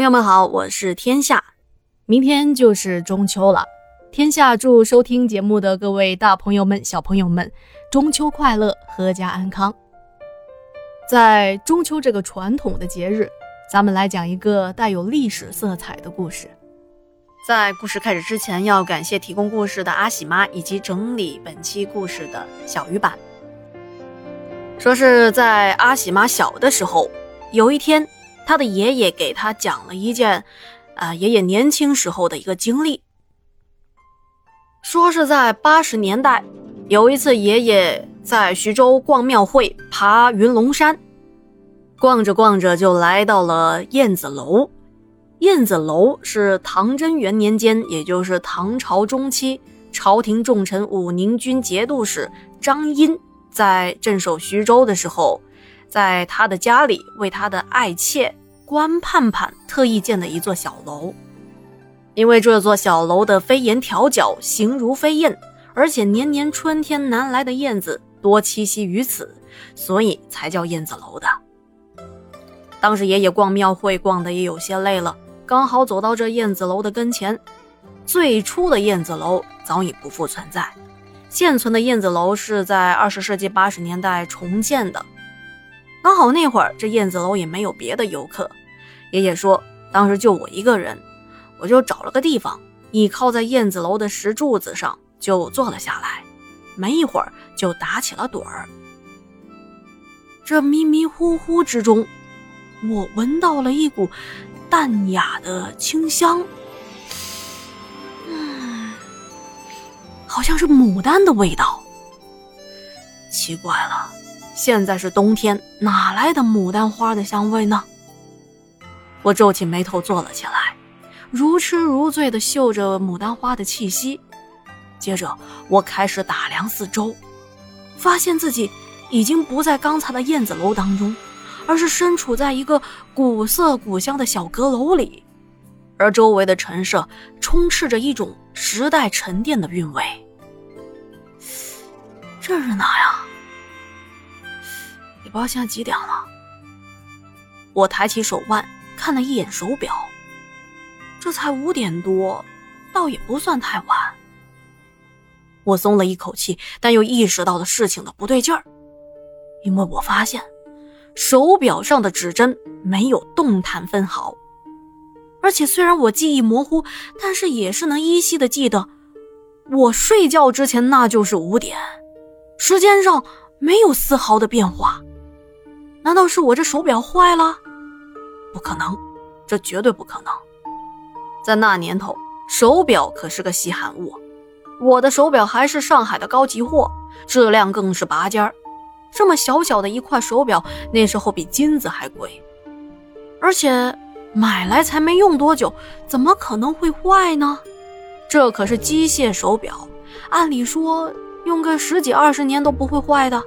朋友们好，我是天下。明天就是中秋了，天下祝收听节目的各位大朋友们、小朋友们中秋快乐，阖家安康。在中秋这个传统的节日，咱们来讲一个带有历史色彩的故事。在故事开始之前，要感谢提供故事的阿喜妈以及整理本期故事的小鱼版。说是在阿喜妈小的时候，有一天，他的爷爷给他讲了一件，啊，爷爷年轻时候的一个经历。说是在八十年代，有一次爷爷在徐州逛庙会，爬云龙山，逛着逛着就来到了燕子楼。燕子楼是唐贞元年间，也就是唐朝中期，朝廷重臣武宁军节度使张殷。在镇守徐州的时候，在他的家里为他的爱妾关盼盼特意建的一座小楼。因为这座小楼的飞檐挑角形如飞燕，而且年年春天南来的燕子多栖息于此，所以才叫燕子楼的。当时爷爷逛庙会逛得也有些累了，刚好走到这燕子楼的跟前。最初的燕子楼早已不复存在。现存的燕子楼是在二十世纪八十年代重建的，刚好那会儿这燕子楼也没有别的游客。爷爷说，当时就我一个人，我就找了个地方，倚靠在燕子楼的石柱子上就坐了下来，没一会儿就打起了盹儿。这迷迷糊糊之中，我闻到了一股淡雅的清香。嗯好像是牡丹的味道。奇怪了，现在是冬天，哪来的牡丹花的香味呢？我皱起眉头坐了起来，如痴如醉地嗅着牡丹花的气息。接着，我开始打量四周，发现自己已经不在刚才的燕子楼当中，而是身处在一个古色古香的小阁楼里，而周围的陈设充斥着一种。时代沉淀的韵味。这是哪呀？不知道现在几点了。我抬起手腕看了一眼手表，这才五点多，倒也不算太晚。我松了一口气，但又意识到了事情的不对劲儿，因为我发现手表上的指针没有动弹分毫。而且虽然我记忆模糊，但是也是能依稀的记得，我睡觉之前那就是五点，时间上没有丝毫的变化。难道是我这手表坏了？不可能，这绝对不可能。在那年头，手表可是个稀罕物，我的手表还是上海的高级货，质量更是拔尖儿。这么小小的一块手表，那时候比金子还贵，而且。买来才没用多久，怎么可能会坏呢？这可是机械手表，按理说用个十几二十年都不会坏的。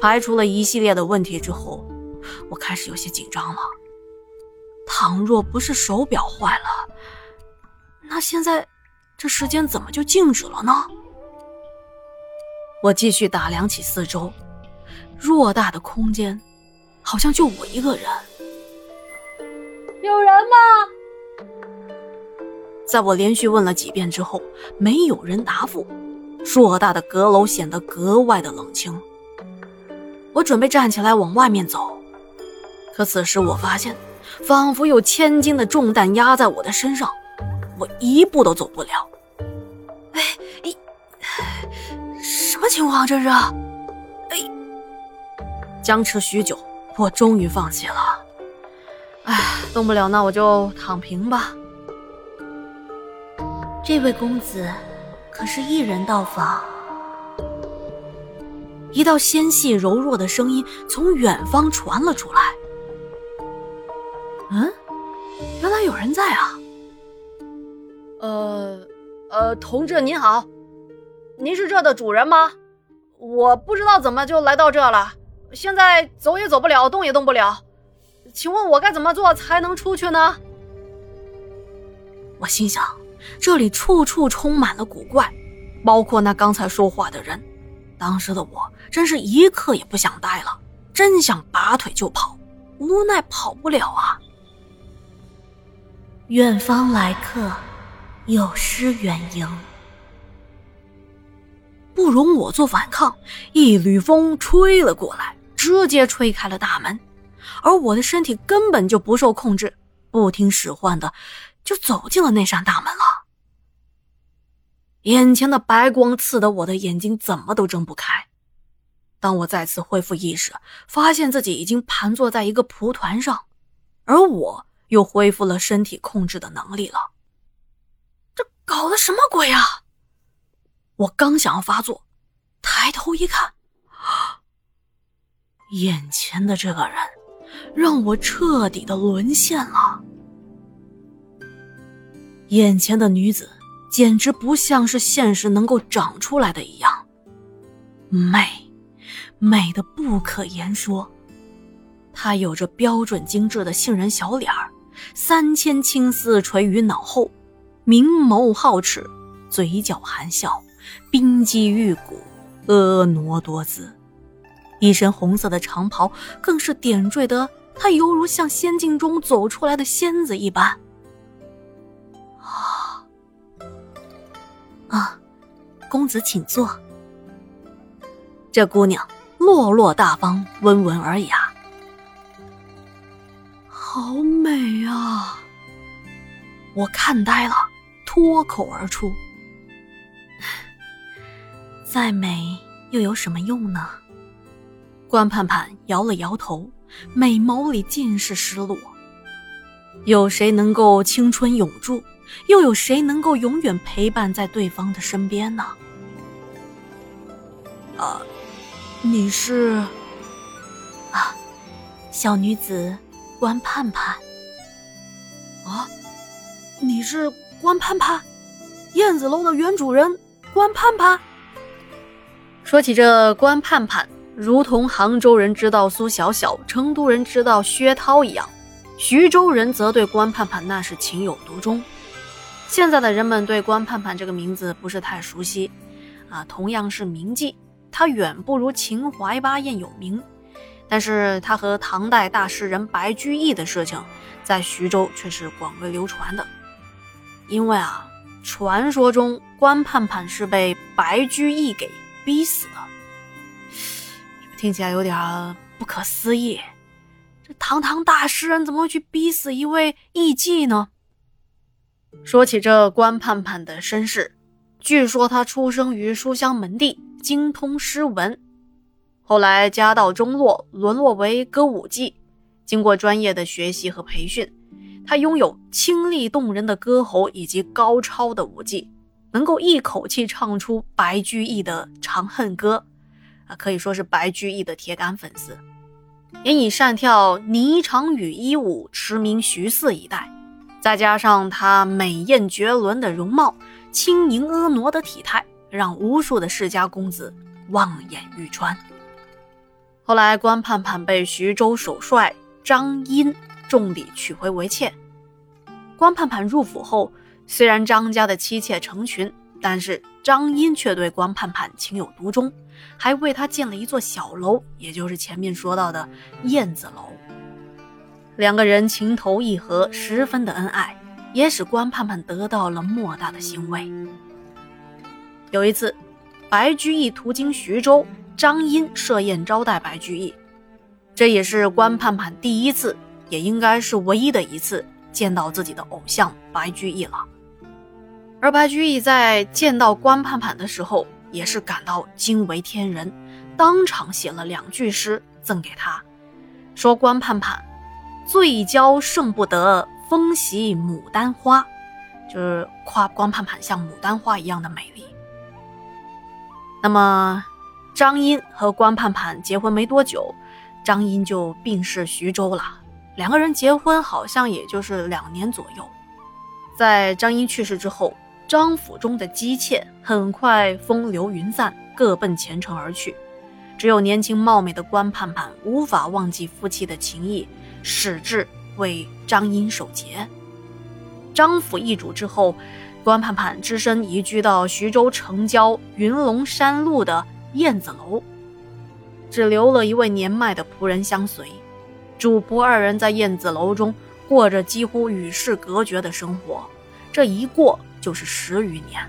排除了一系列的问题之后，我开始有些紧张了。倘若不是手表坏了，那现在这时间怎么就静止了呢？我继续打量起四周，偌大的空间，好像就我一个人。有人吗？在我连续问了几遍之后，没有人答复。偌大的阁楼显得格外的冷清。我准备站起来往外面走，可此时我发现，仿佛有千斤的重担压在我的身上，我一步都走不了。哎，什么情况？这是？哎，僵持许久，我终于放弃了。哎，动不了，那我就躺平吧。这位公子，可是一人到访？一道纤细柔弱的声音从远方传了出来。嗯，原来有人在啊。呃，呃，同志您好，您是这的主人吗？我不知道怎么就来到这了，现在走也走不了，动也动不了。请问我该怎么做才能出去呢？我心想，这里处处充满了古怪，包括那刚才说话的人。当时的我真是一刻也不想待了，真想拔腿就跑，无奈跑不了啊。远方来客，有失远迎。不容我做反抗，一缕风吹了过来，直接吹开了大门，而我的身体根本就不受控制，不听使唤的就走进了那扇大门了。眼前的白光刺得我的眼睛怎么都睁不开。当我再次恢复意识，发现自己已经盘坐在一个蒲团上，而我又恢复了身体控制的能力了。这搞的什么鬼啊！我刚想要发作，抬头一看，眼前的这个人让我彻底的沦陷了。眼前的女子简直不像是现实能够长出来的一样，美，美的不可言说。她有着标准精致的杏仁小脸儿，三千青丝垂于脑后，明眸皓齿，嘴角含笑。冰肌玉骨，婀娜多姿，一身红色的长袍更是点缀得她犹如像仙境中走出来的仙子一般。啊，公子请坐。这姑娘落落大方，温文尔雅，好美啊！我看呆了，脱口而出。再美又有什么用呢？关盼盼摇了摇头，美眸里尽是失落。有谁能够青春永驻？又有谁能够永远陪伴在对方的身边呢？啊，你是？啊，小女子关盼盼。啊，你是关盼盼，燕子楼的原主人关盼盼。说起这关盼盼，如同杭州人知道苏小小，成都人知道薛涛一样，徐州人则对关盼盼那是情有独钟。现在的人们对关盼盼这个名字不是太熟悉，啊，同样是名妓，她远不如秦淮八艳有名，但是她和唐代大诗人白居易的事情，在徐州却是广为流传的，因为啊，传说中关盼盼是被白居易给。逼死的，听起来有点不可思议。这堂堂大诗人怎么会去逼死一位艺妓呢？说起这关盼盼的身世，据说他出生于书香门第，精通诗文，后来家道中落，沦落为歌舞伎。经过专业的学习和培训，他拥有清丽动人的歌喉以及高超的舞技。能够一口气唱出白居易的《长恨歌》，啊，可以说是白居易的铁杆粉丝，也以善跳霓裳羽衣舞驰名徐四一代。再加上她美艳绝伦的容貌、轻盈婀娜的体态，让无数的世家公子望眼欲穿。后来，关盼盼被徐州首帅张殷重礼娶回为妾。关盼盼入府后。虽然张家的妻妾成群，但是张殷却对关盼盼情有独钟，还为他建了一座小楼，也就是前面说到的燕子楼。两个人情投意合，十分的恩爱，也使关盼盼得到了莫大的欣慰。有一次，白居易途经徐州，张殷设宴招待白居易，这也是关盼盼第一次，也应该是唯一的一次见到自己的偶像白居易了。而白居易在见到关盼盼的时候，也是感到惊为天人，当场写了两句诗赠给他，说关盼盼最娇胜不得风袭牡丹花，就是夸关盼盼像牡丹花一样的美丽。那么，张英和关盼盼结婚没多久，张英就病逝徐州了。两个人结婚好像也就是两年左右，在张英去世之后。张府中的姬妾很快风流云散，各奔前程而去，只有年轻貌美的关盼盼无法忘记夫妻的情谊，矢志为张英守节。张府易主之后，关盼盼只身移居到徐州城郊云龙山路的燕子楼，只留了一位年迈的仆人相随。主仆二人在燕子楼中过着几乎与世隔绝的生活，这一过就是十余年。